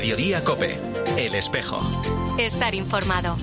Mediodía Cope, El Espejo. Estar informado.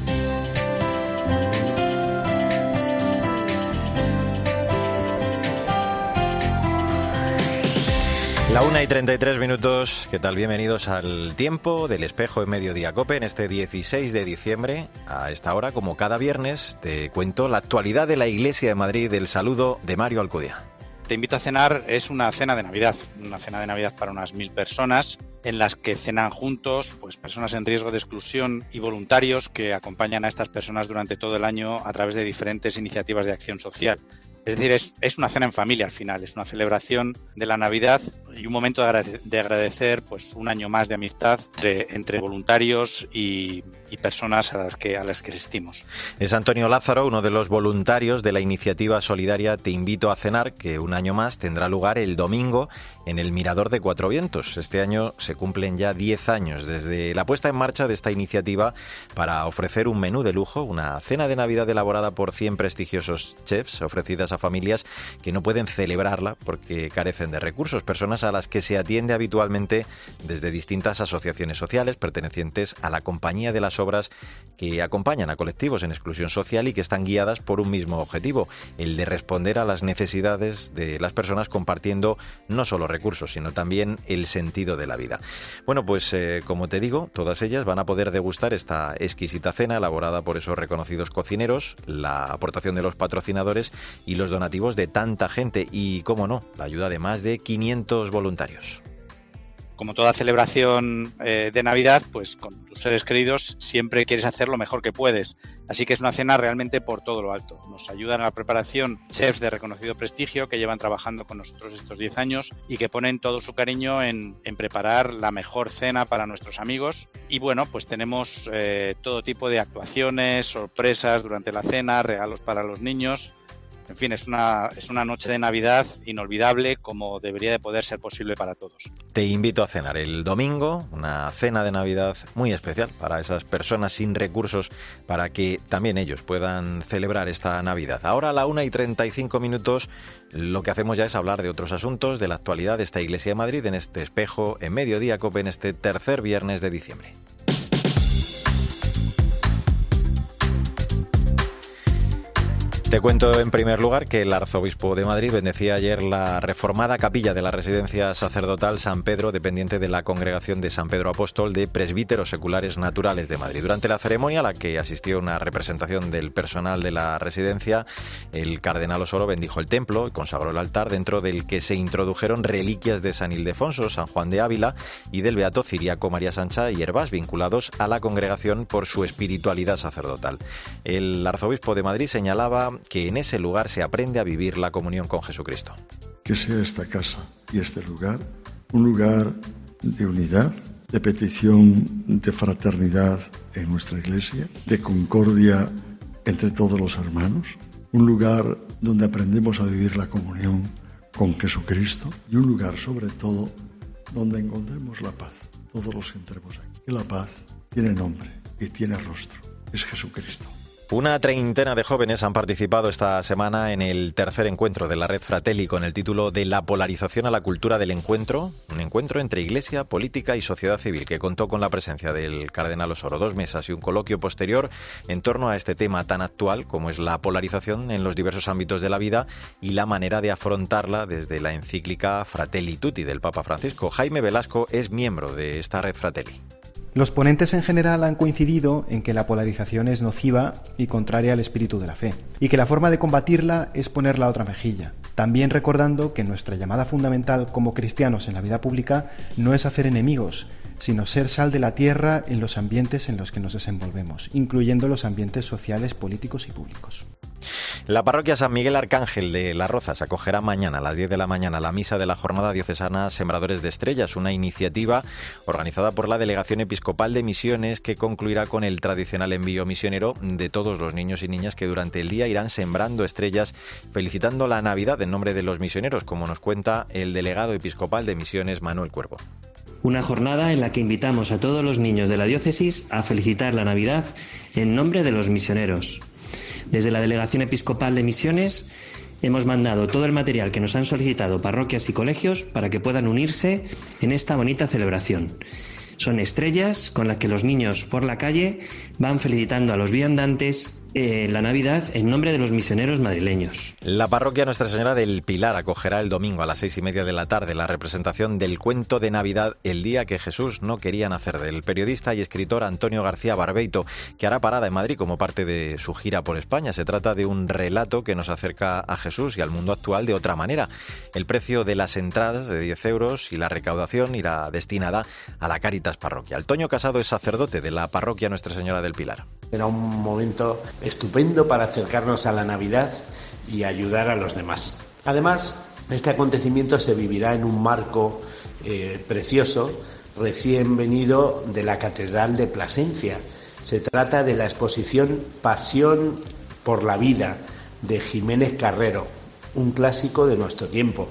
La una y 33 minutos, ¿qué tal? Bienvenidos al tiempo del espejo en Mediodía Cope en este 16 de diciembre. A esta hora, como cada viernes, te cuento la actualidad de la Iglesia de Madrid. El saludo de Mario Alcudia. Te invito a cenar, es una cena de Navidad, una cena de Navidad para unas mil personas, en las que cenan juntos pues, personas en riesgo de exclusión y voluntarios que acompañan a estas personas durante todo el año a través de diferentes iniciativas de acción social. Es decir, es, una cena en familia al final, es una celebración de la Navidad y un momento de, agradecer pues un año más de amistad entre, voluntarios y, personas a las que a las que asistimos. Es Antonio Lázaro, uno de los voluntarios de la iniciativa solidaria Te invito a cenar, que un año más tendrá lugar el domingo en el Mirador de Cuatro Vientos. Este año se cumplen ya 10 años desde la puesta en marcha de esta iniciativa para ofrecer un menú de lujo, una cena de Navidad elaborada por 100 prestigiosos chefs, ofrecidas a familias que no pueden celebrarla porque carecen de recursos, personas a las que se atiende habitualmente desde distintas asociaciones sociales pertenecientes a la Compañía de las Obras que acompañan a colectivos en exclusión social y que están guiadas por un mismo objetivo, el de responder a las necesidades de las personas compartiendo no solo recursos, sino también el sentido de la vida. Bueno, pues eh, como te digo, todas ellas van a poder degustar esta exquisita cena elaborada por esos reconocidos cocineros, la aportación de los patrocinadores y los donativos de tanta gente y, cómo no, la ayuda de más de 500 voluntarios como toda celebración eh, de Navidad, pues con tus seres queridos siempre quieres hacer lo mejor que puedes. Así que es una cena realmente por todo lo alto. Nos ayudan a la preparación chefs de reconocido prestigio que llevan trabajando con nosotros estos 10 años y que ponen todo su cariño en, preparar la mejor cena para nuestros amigos. Y bueno, pues tenemos eh, todo tipo de actuaciones, sorpresas durante la cena, regalos para los niños en fin, es una, es una noche de Navidad inolvidable como debería de poder ser posible para todos. Te invito a cenar el domingo, una cena de Navidad muy especial para esas personas sin recursos, para que también ellos puedan celebrar esta Navidad. Ahora a la una y 35 minutos lo que hacemos ya es hablar de otros asuntos, de la actualidad de esta Iglesia de Madrid en este espejo en Mediodía Cope en este tercer viernes de diciembre. Te cuento en primer lugar que el arzobispo de Madrid bendecía ayer la reformada capilla de la residencia sacerdotal San Pedro, dependiente de la congregación de San Pedro Apóstol de Presbíteros Seculares Naturales de Madrid. Durante la ceremonia, a la que asistió una representación del personal de la residencia, el cardenal Osoro bendijo el templo y consagró el altar, dentro del que se introdujeron reliquias de San Ildefonso, San Juan de Ávila y del beato Ciriaco María Sancha y Herbás, vinculados a la congregación por su espiritualidad sacerdotal. El arzobispo de Madrid señalaba que en ese lugar se aprende a vivir la comunión con Jesucristo. Que sea esta casa y este lugar un lugar de unidad, de petición de fraternidad en nuestra iglesia, de concordia entre todos los hermanos, un lugar donde aprendemos a vivir la comunión con Jesucristo y un lugar sobre todo donde encontremos la paz, todos los que entremos aquí. Y la paz tiene nombre y tiene rostro, es Jesucristo. Una treintena de jóvenes han participado esta semana en el tercer encuentro de la red Fratelli con el título de La polarización a la cultura del encuentro, un encuentro entre iglesia, política y sociedad civil que contó con la presencia del cardenal Osoro, dos mesas y un coloquio posterior en torno a este tema tan actual como es la polarización en los diversos ámbitos de la vida y la manera de afrontarla desde la encíclica Fratelli Tutti del Papa Francisco. Jaime Velasco es miembro de esta red Fratelli. Los ponentes en general han coincidido en que la polarización es nociva y contraria al espíritu de la fe, y que la forma de combatirla es poner la otra mejilla, también recordando que nuestra llamada fundamental como cristianos en la vida pública no es hacer enemigos, sino ser sal de la tierra en los ambientes en los que nos desenvolvemos, incluyendo los ambientes sociales, políticos y públicos. La parroquia San Miguel Arcángel de Las Rozas acogerá mañana a las 10 de la mañana la misa de la Jornada Diocesana Sembradores de Estrellas, una iniciativa organizada por la Delegación Episcopal de Misiones que concluirá con el tradicional envío misionero de todos los niños y niñas que durante el día irán sembrando estrellas, felicitando la Navidad en nombre de los misioneros, como nos cuenta el delegado episcopal de Misiones Manuel Cuervo. Una jornada en la que invitamos a todos los niños de la diócesis a felicitar la Navidad en nombre de los misioneros, desde la Delegación Episcopal de Misiones hemos mandado todo el material que nos han solicitado parroquias y colegios para que puedan unirse en esta bonita celebración. Son estrellas con las que los niños por la calle van felicitando a los viandantes eh, la Navidad en nombre de los misioneros madrileños. La parroquia Nuestra Señora del Pilar acogerá el domingo a las seis y media de la tarde la representación del cuento de Navidad El día que Jesús no quería nacer del periodista y escritor Antonio García Barbeito, que hará parada en Madrid como parte de su gira por España. Se trata de un relato que nos acerca a Jesús y al mundo actual de otra manera. El precio de las entradas de 10 euros y la recaudación irá destinada a la Caritas Parroquial. Toño Casado es sacerdote de la parroquia Nuestra Señora del Pilar. Era un momento estupendo para acercarnos a la Navidad y ayudar a los demás. Además, este acontecimiento se vivirá en un marco eh, precioso recién venido de la Catedral de Plasencia. Se trata de la exposición Pasión por la Vida de Jiménez Carrero, un clásico de nuestro tiempo.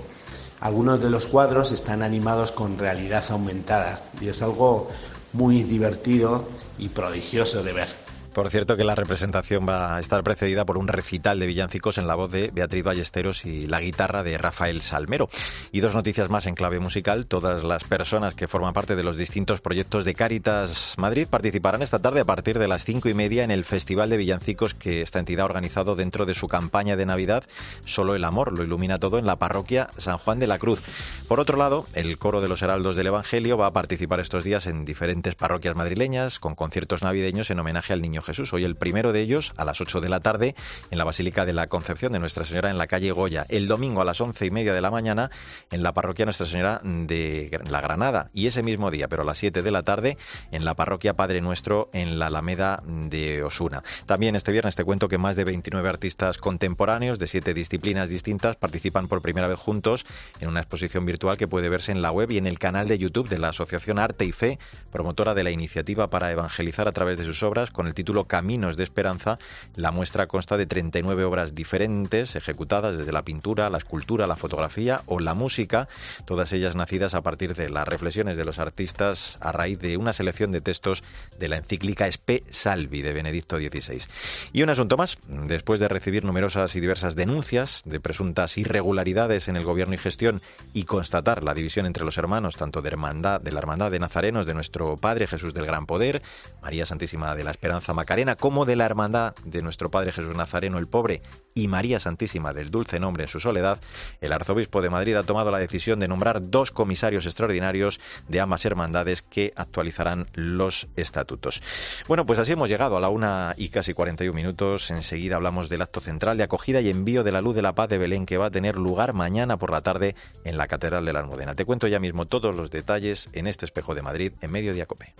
Algunos de los cuadros están animados con realidad aumentada y es algo muy divertido y prodigioso de ver. Por cierto que la representación va a estar precedida por un recital de villancicos en la voz de Beatriz Ballesteros y la guitarra de Rafael Salmero. Y dos noticias más en clave musical. Todas las personas que forman parte de los distintos proyectos de Cáritas Madrid participarán esta tarde a partir de las cinco y media en el Festival de Villancicos que esta entidad ha organizado dentro de su campaña de Navidad Solo el Amor. Lo ilumina todo en la parroquia San Juan de la Cruz. Por otro lado, el coro de los Heraldos del Evangelio va a participar estos días en diferentes parroquias madrileñas con conciertos navideños en homenaje al Niño Jesús. Hoy el primero de ellos a las 8 de la tarde en la Basílica de la Concepción de Nuestra Señora en la calle Goya. El domingo a las once y media de la mañana en la parroquia Nuestra Señora de la Granada. Y ese mismo día, pero a las 7 de la tarde, en la parroquia Padre Nuestro en la Alameda de Osuna. También este viernes te cuento que más de 29 artistas contemporáneos de siete disciplinas distintas participan por primera vez juntos en una exposición virtual que puede verse en la web y en el canal de YouTube de la Asociación Arte y Fe, promotora de la iniciativa para evangelizar a través de sus obras con el título Caminos de Esperanza, la muestra consta de 39 obras diferentes ejecutadas desde la pintura, la escultura, la fotografía o la música, todas ellas nacidas a partir de las reflexiones de los artistas a raíz de una selección de textos de la encíclica Spe Salvi de Benedicto XVI. Y un asunto más, después de recibir numerosas y diversas denuncias de presuntas irregularidades en el gobierno y gestión y constatar la división entre los hermanos, tanto de, hermandad, de la Hermandad de Nazarenos de nuestro Padre Jesús del Gran Poder, María Santísima de la Esperanza Macarena, como de la hermandad de nuestro Padre Jesús Nazareno el Pobre y María Santísima del Dulce Nombre en su soledad, el arzobispo de Madrid ha tomado la decisión de nombrar dos comisarios extraordinarios de ambas hermandades que actualizarán los estatutos. Bueno, pues así hemos llegado a la una y casi 41 minutos. Enseguida hablamos del acto central de acogida y envío de la luz de la paz de Belén que va a tener lugar mañana por la tarde en la Catedral de la Almudena. Te cuento ya mismo todos los detalles en este espejo de Madrid en medio de Cope.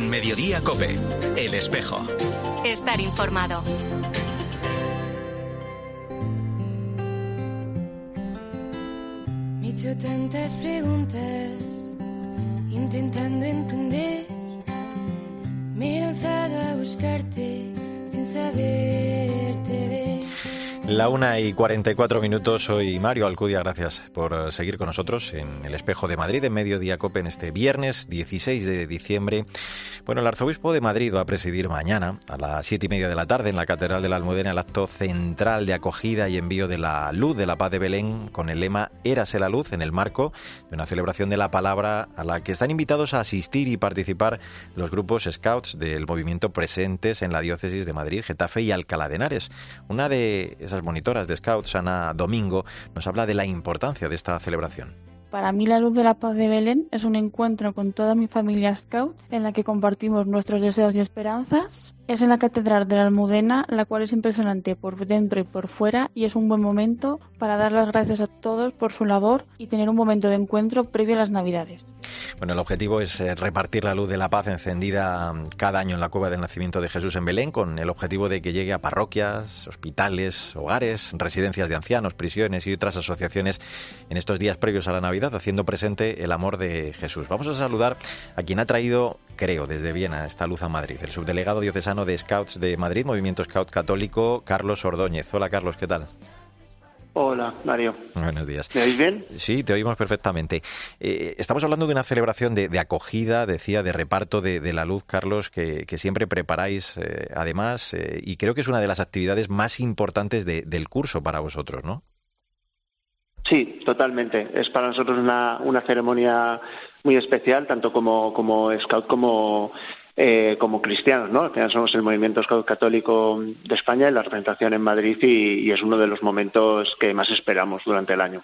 En Mediodía Cope, El Espejo. Estar informado. Me he hecho tantas preguntas, intentando entender. Me he lanzado a buscarte La una y 44 minutos, soy Mario Alcudia, gracias por eh, seguir con nosotros en el Espejo de Madrid, en Mediodía Cope, en este viernes 16 de diciembre. Bueno, el arzobispo de Madrid va a presidir mañana a las siete y media de la tarde en la Catedral de la Almudena el acto central de acogida y envío de la luz de la paz de Belén con el lema Érase la luz en el marco de una celebración de la palabra a la que están invitados a asistir y participar los grupos scouts del movimiento presentes en la diócesis de Madrid, Getafe y Alcalá de Henares. Una de esas monitoras de Scouts, Ana Domingo, nos habla de la importancia de esta celebración. Para mí la luz de la paz de Belén es un encuentro con toda mi familia Scout en la que compartimos nuestros deseos y esperanzas es en la Catedral de la Almudena, la cual es impresionante por dentro y por fuera y es un buen momento para dar las gracias a todos por su labor y tener un momento de encuentro previo a las Navidades. Bueno, el objetivo es eh, repartir la luz de la paz encendida mm, cada año en la cueva del nacimiento de Jesús en Belén con el objetivo de que llegue a parroquias, hospitales, hogares, residencias de ancianos, prisiones y otras asociaciones en estos días previos a la Navidad, haciendo presente el amor de Jesús. Vamos a saludar a quien ha traído creo, desde Viena, esta luz a Madrid, el subdelegado diocesano de Scouts de Madrid, Movimiento Scout Católico, Carlos Ordóñez. Hola, Carlos, ¿qué tal? Hola, Mario. Buenos días. ¿Me oís bien? Sí, te oímos perfectamente. Eh, estamos hablando de una celebración de, acogida, decía, de reparto de, la luz, Carlos, que, siempre preparáis, eh, además, eh, y creo que es una de las actividades más importantes del curso para vosotros, ¿no? Sí, totalmente. Es para nosotros una, una ceremonia muy especial, tanto como, como scout como eh, como cristianos, ¿no? Al final somos el movimiento católico de España y la representación en Madrid y, es uno de los momentos que más esperamos durante el año.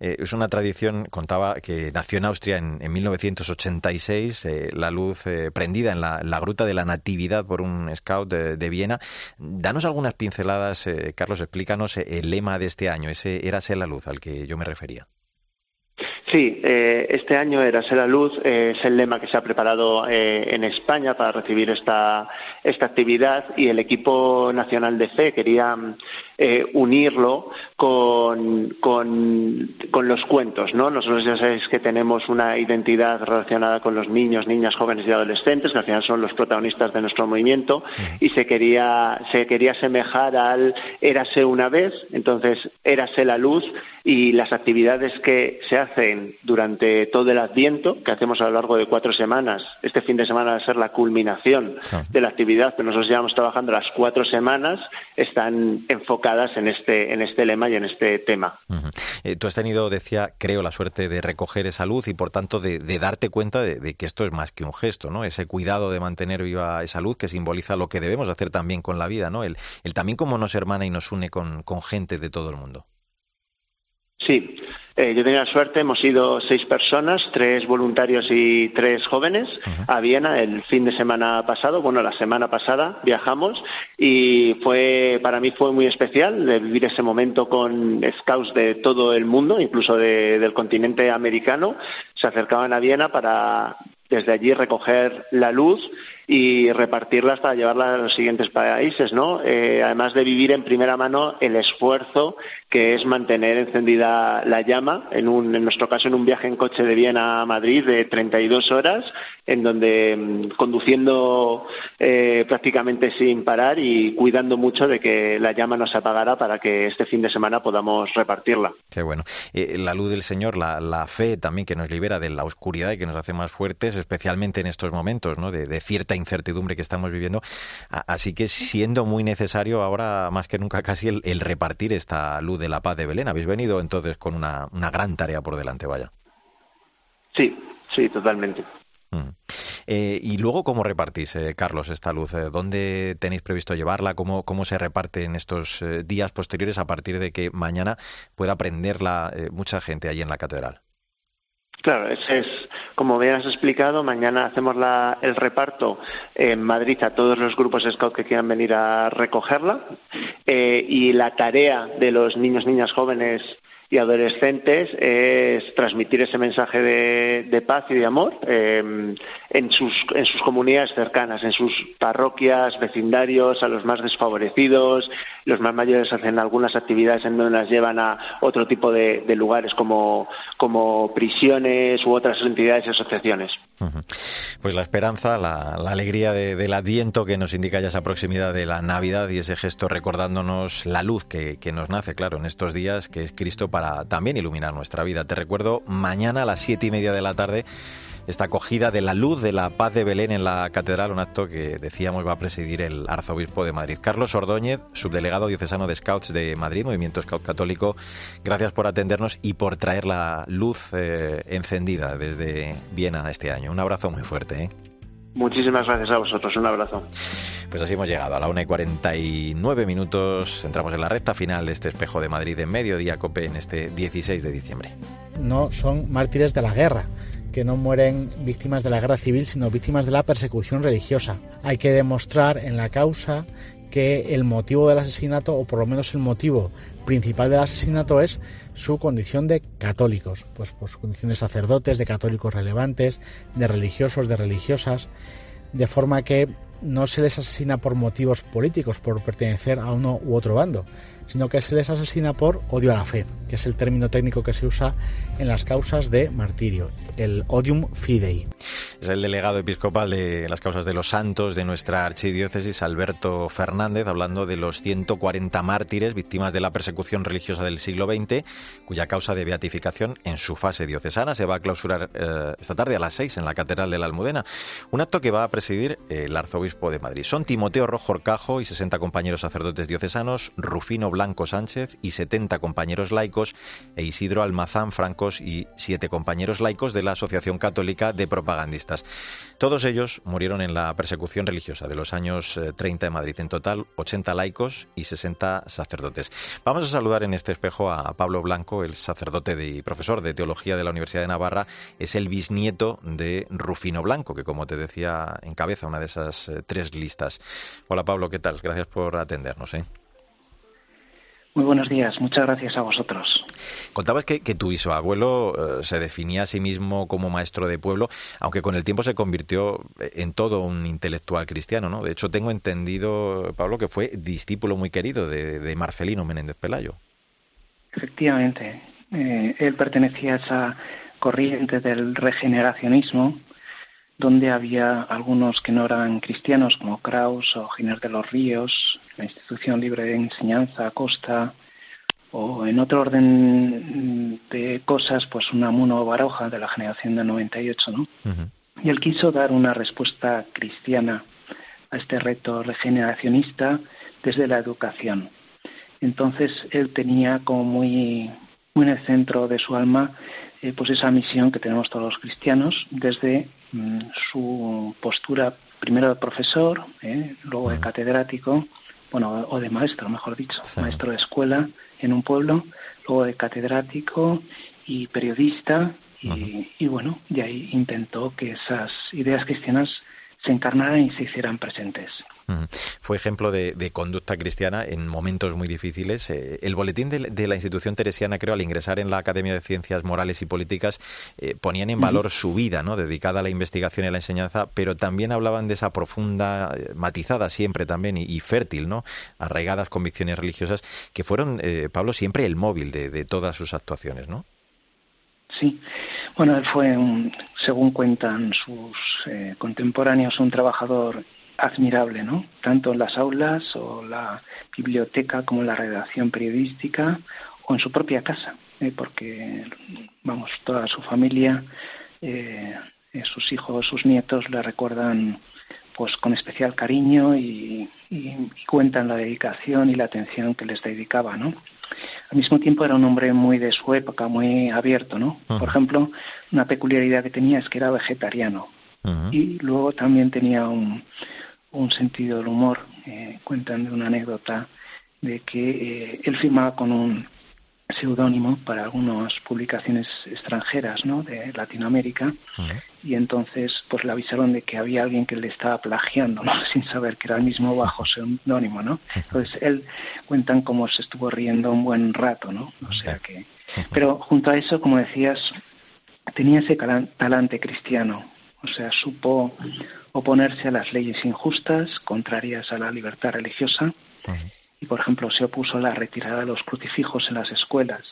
Eh, es una tradición, contaba, que nació en Austria en, 1986, eh, la luz prendida en la, gruta de la Natividad por un scout de, Viena. Danos algunas pinceladas, Carlos, explícanos el lema de este año, ese Érase la luz al que yo me refería. Sí, eh, este año era Ser la Luz, eh, es el lema que se ha preparado eh, en España para recibir esta, esta actividad y el equipo nacional de fe quería unirlo con, con, con, los cuentos. ¿no? Nosotros ya sabéis que tenemos una identidad relacionada con los niños, niñas, jóvenes y adolescentes, que al final son los protagonistas de nuestro movimiento, y se quería, se quería asemejar al Érase una vez, entonces Érase la Luz y las actividades que se hacen durante todo el Adviento, que hacemos a lo largo de cuatro semanas. Este fin de semana va a ser la culminación de la actividad, pero nosotros llevamos trabajando las cuatro semanas, están enfocadas en este, en este lema y en este tema. Eh, tú has tenido, decía, creo, la suerte de recoger esa luz y, por tanto, de, darte cuenta de, que esto es más que un gesto, ¿no? Ese cuidado de mantener viva esa luz que simboliza lo que debemos hacer también con la vida, ¿no? El, el también cómo nos hermana y nos une con gente de todo el mundo. Sí, eh, yo tenía la suerte, hemos ido seis personas, tres voluntarios y tres jóvenes a Viena el fin de semana pasado, bueno, la semana pasada viajamos y fue, para mí fue muy especial de vivir ese momento con scouts de todo el mundo, incluso del continente americano, se acercaban a Viena para desde allí recoger la luz y repartirla hasta llevarla a los siguientes países, ¿no? Eh, además de vivir en primera mano el esfuerzo que es mantener encendida la llama, en, un, en nuestro caso en un viaje en coche de Viena a Madrid de 32 horas, en donde mm, conduciendo eh, prácticamente sin parar y cuidando mucho de que la llama no se apagara para que este fin de semana podamos repartirla. Qué bueno. Eh, la luz del Señor, la, la, fe también que nos libera de la oscuridad y que nos hace más fuertes, especialmente en estos momentos ¿no? de cierta incertidumbre que estamos viviendo. Así que siendo muy necesario ahora más que nunca casi el, repartir esta luz de la paz de Belén. Habéis venido entonces con una, gran tarea por delante, vaya. Sí, sí, totalmente. Mm. Eh, y luego, ¿cómo repartís, eh, Carlos, esta luz? Eh, ¿Dónde tenéis previsto llevarla? ¿Cómo, ¿Cómo se reparte en estos días posteriores a partir de que mañana pueda prenderla mucha gente allí en la catedral? Claro, es, como bien has explicado, mañana hacemos el reparto en Madrid a todos los grupos Scout que quieran venir a recogerla eh, y la tarea de los niños, niñas, jóvenes y adolescentes es transmitir ese mensaje de, paz y de amor em, en, sus, en sus comunidades cercanas, en sus parroquias, vecindarios, a los más desfavorecidos. Los más mayores hacen algunas actividades en donde las llevan a otro tipo de, lugares como, como, prisiones u otras entidades y asociaciones. Pues la esperanza, la, alegría del Adviento que nos indica ya esa proximidad de la Navidad y ese gesto recordándonos la luz que, que nos nace, claro, en estos días, que es Cristo para también iluminar nuestra vida. Te recuerdo, mañana a las siete y media de la tarde esta acogida de la luz de la paz de Belén en la catedral, un acto que decíamos va a presidir el arzobispo de Madrid. Carlos Ordóñez, subdelegado diocesano de Scouts de Madrid, Movimiento Scout Católico, gracias por atendernos y por traer la luz eh, encendida desde Viena este año. Un abrazo muy fuerte. ¿eh? Muchísimas gracias a vosotros, un abrazo. Pues así hemos llegado a la 1 y 49 minutos. Entramos en la recta final de este espejo de Madrid en mediodía COPE en este 16 de diciembre. No son mártires de la guerra, que no mueren víctimas de la guerra civil, sino víctimas de la persecución religiosa. Hay que demostrar en la causa que el motivo del asesinato, o por lo menos el motivo principal del asesinato, es su condición de católicos, pues por su condición de sacerdotes, de católicos relevantes, de religiosos, de religiosas, de forma que no se les asesina por motivos políticos, por pertenecer a uno u otro bando, sino que se les asesina por odio a la fe, que es el término técnico que se usa en las causas de martirio, el odium fidei. Es el delegado episcopal de las causas de los santos de nuestra archidiócesis, Alberto Fernández, hablando de los 140 mártires víctimas de la persecución religiosa del siglo XX, cuya causa de beatificación en su fase diocesana se va a clausurar eh, esta tarde a las 6 en la Catedral de la Almudena. Un acto que va a presidir el arzobispo de Madrid. Son Timoteo Rojo Orcajo y 60 compañeros sacerdotes diocesanos, Rufino Blanco Sánchez y 70 compañeros laicos, e Isidro Almazán Francos y 7 compañeros laicos de la Asociación Católica de Propagandistas. Todos ellos murieron en la persecución religiosa de los años 30 eh, de Madrid. En total, 80 laicos y 60 sacerdotes. Vamos a saludar en este espejo a Pablo Blanco, el sacerdote y profesor de Teología de la Universidad de Navarra. Es el bisnieto de Rufino Blanco, que como te decía, encabeza una de esas eh, tres listas. Hola Pablo, ¿qué tal? Gracias por atendernos. ¿eh? Muy buenos días, muchas gracias a vosotros. Contabas que, tu bisabuelo eh, se definía a sí mismo como maestro de pueblo, aunque con el tiempo se convirtió en todo un intelectual cristiano, ¿no? De hecho, tengo entendido, Pablo, que fue discípulo muy querido de, Marcelino Menéndez Pelayo. Efectivamente, eh, él pertenecía a esa corriente del regeneracionismo, donde había algunos que no eran cristianos, como Kraus o Giner de los Ríos, la Institución Libre de Enseñanza Costa, o en otro orden de cosas, pues Unamuno Baroja de la generación del 98, ¿no? Y él quiso dar una respuesta cristiana a este reto regeneracionista desde la educación. Entonces él tenía como muy, muy en el centro de su alma eh, pues esa misión que tenemos todos los cristianos desde mm, su postura primero de profesor, eh, luego de catedrático bueno, o de maestro, mejor dicho, maestro de escuela en un pueblo, luego de catedrático y periodista, y, y bueno, y ahí intentó que esas ideas cristianas se encarnaran y se hicieran presentes. Fue ejemplo de, conducta cristiana en momentos muy difíciles. Eh, el boletín de, la institución teresiana, creo, al ingresar en la Academia de Ciencias Morales y Políticas, eh, ponían en valor su vida, ¿no? dedicada a la investigación y a la enseñanza, pero también hablaban de esa profunda, eh, matizada siempre también y, fértil, ¿no? arraigadas convicciones religiosas, que fueron, Pablo, siempre el móvil de, de todas sus actuaciones, ¿no? Sí, bueno, él fue, según cuentan sus eh, contemporáneos, un trabajador admirable, ¿no? Tanto en las aulas o la biblioteca como en la redacción periodística o en su propia casa, ¿eh? porque, vamos, toda su familia, eh, sus hijos, sus nietos le recuerdan pues con especial cariño y, y, cuentan la dedicación y la atención que les dedicaba, ¿no? Al mismo tiempo era un hombre muy de su época, muy abierto, ¿no? Por ejemplo, una peculiaridad que tenía es que era vegetariano y luego también tenía un, un sentido del humor. Eh, cuentan de una anécdota de que eh, él firmaba con un seudónimo para algunas publicaciones extranjeras ¿no? de Latinoamérica y entonces pues le avisaron de que había alguien que le estaba plagiando ¿no? sin saber que era el mismo bajo seudónimo ¿no? entonces él cuentan cómo se estuvo riendo un buen rato ¿no? o sea que pero junto a eso como decías tenía ese talante cristiano o sea supo oponerse a las leyes injustas contrarias a la libertad religiosa y, por ejemplo, se opuso a la retirada de los crucifijos en las escuelas.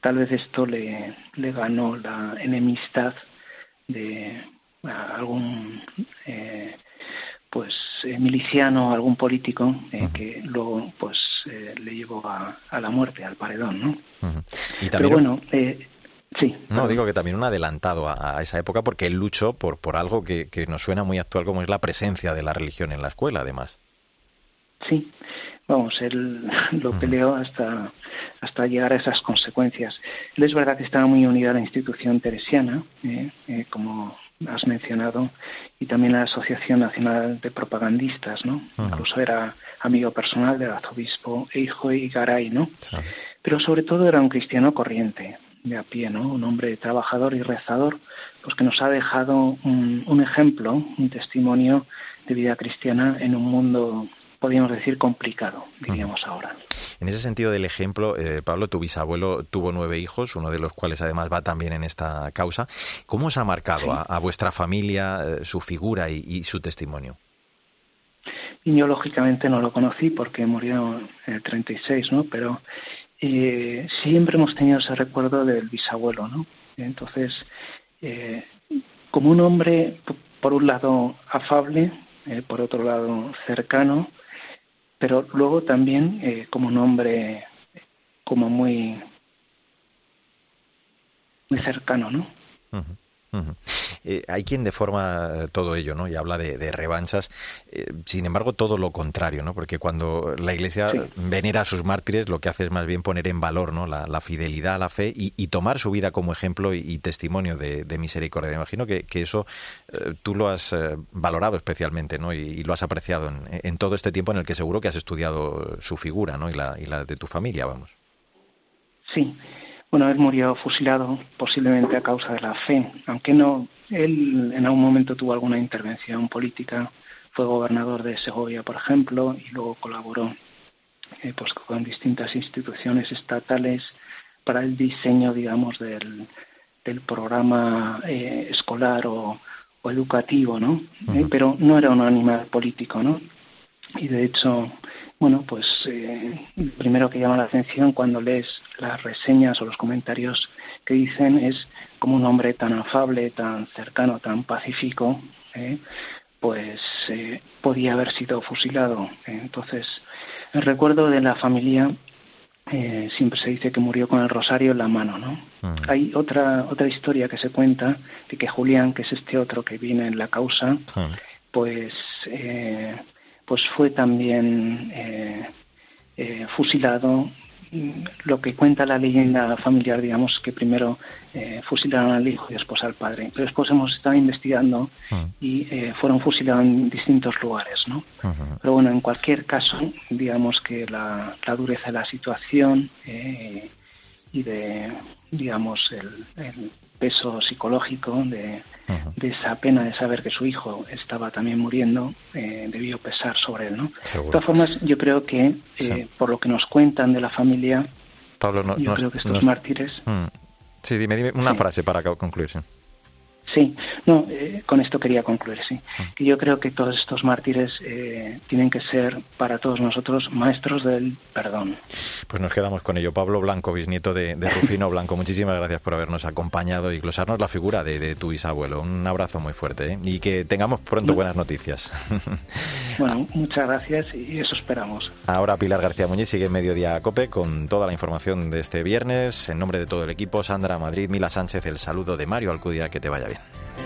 Tal vez esto le, le ganó la enemistad de algún eh, pues eh, miliciano, algún político eh, que luego pues le llevó a, la muerte, al paredón, ¿no? y también... Pero bueno, Sí. No, digo que también un adelantado a, esa época porque él luchó por, por algo que, que, nos suena muy actual como es la presencia de la religión en la escuela, además. Sí, vamos, él lo peleó hasta, hasta llegar a esas consecuencias. Él es verdad que estaba muy unido a la institución teresiana, eh, eh, como has mencionado, y también a la Asociación Nacional de Propagandistas, ¿no? Incluso era amigo personal del arzobispo Eijo y Garay, ¿no? Pero sobre todo era un cristiano corriente, de a pie, ¿no? Un hombre trabajador y rezador, pues que nos ha dejado un, un ejemplo, un testimonio de vida cristiana en un mundo podríamos decir, complicado, diríamos ahora. En ese sentido del ejemplo, eh, Pablo, tu bisabuelo tuvo nueve hijos, uno de los cuales además va también en esta causa. ¿Cómo os ha marcado a, vuestra familia eh, su figura y, su testimonio? yo lógicamente no lo conocí porque murió en el 36, ¿no? Pero eh, siempre hemos tenido ese recuerdo del bisabuelo, ¿no? Entonces, como un hombre, por un lado, afable, por otro lado, cercano, pero luego también eh, como un hombre como muy muy cercano, ¿no? Eh, hay quien deforma todo ello, ¿no? Y habla de, revanchas. Eh, sin embargo, todo lo contrario, ¿no? Porque cuando la Iglesia venera a sus mártires, lo que hace es más bien poner en valor, ¿no? La, fidelidad a la fe y, tomar su vida como ejemplo y, testimonio de, misericordia. Me imagino que, eso eh, tú lo has valorado especialmente, ¿no? Y, lo has apreciado en, todo este tiempo en el que seguro que has estudiado su figura, ¿no? Y la, y la de tu familia, vamos. Sí. Bueno, él murió fusilado posiblemente a causa de la fe, aunque no, él en algún momento tuvo alguna intervención política, fue gobernador de Segovia, por ejemplo, y luego colaboró eh, pues, con distintas instituciones estatales para el diseño, digamos, del, del programa eh, escolar o, educativo, ¿no? Eh, pero no era un animal político, ¿no? Y de hecho, bueno, pues eh, primero que llama la atención cuando lees las reseñas o los comentarios que dicen es como un hombre tan afable, tan cercano, tan pacífico, eh, pues eh, podía haber sido fusilado. Entonces, el recuerdo de la familia eh, siempre se dice que murió con el rosario en la mano, ¿no? Mm. Hay otra otra historia que se cuenta de que Julián, que es este otro que viene en la causa, pues eh, pues fue también eh, eh, fusilado. Lo que cuenta la leyenda familiar, digamos, que primero eh, fusilaron al hijo y después al padre. Pero después hemos estado investigando mm. y fueron fusilados en distintos lugares, ¿no? Pero bueno, en cualquier caso, digamos que la, la dureza de la situación y de, digamos, el peso psicológico de, de, esa pena de saber que su hijo estaba también muriendo eh, debió pesar sobre él, ¿no? De todas formas, yo creo que eh, por lo que nos cuentan de la familia, Pablo, no, yo creo que estos mártires. Mm. Sí, dime, dime una frase para concluir. Sí, no, eh, con esto quería concluir, sí. Que yo creo que todos estos mártires eh, tienen que ser para todos nosotros maestros del perdón. Pues nos quedamos con ello. Pablo Blanco, bisnieto de, Rufino Blanco, muchísimas gracias por habernos acompañado y glosarnos la figura de, tu bisabuelo. Un abrazo muy fuerte ¿eh? y que tengamos pronto buenas noticias. Bueno, muchas gracias y eso esperamos. Ahora Pilar García Muñiz sigue en Mediodía Cope con toda la información de este viernes. En nombre de todo el equipo, Sandra Madrid, Mila Sánchez, el saludo de Mario Alcudia, que te vaya bien. tarde.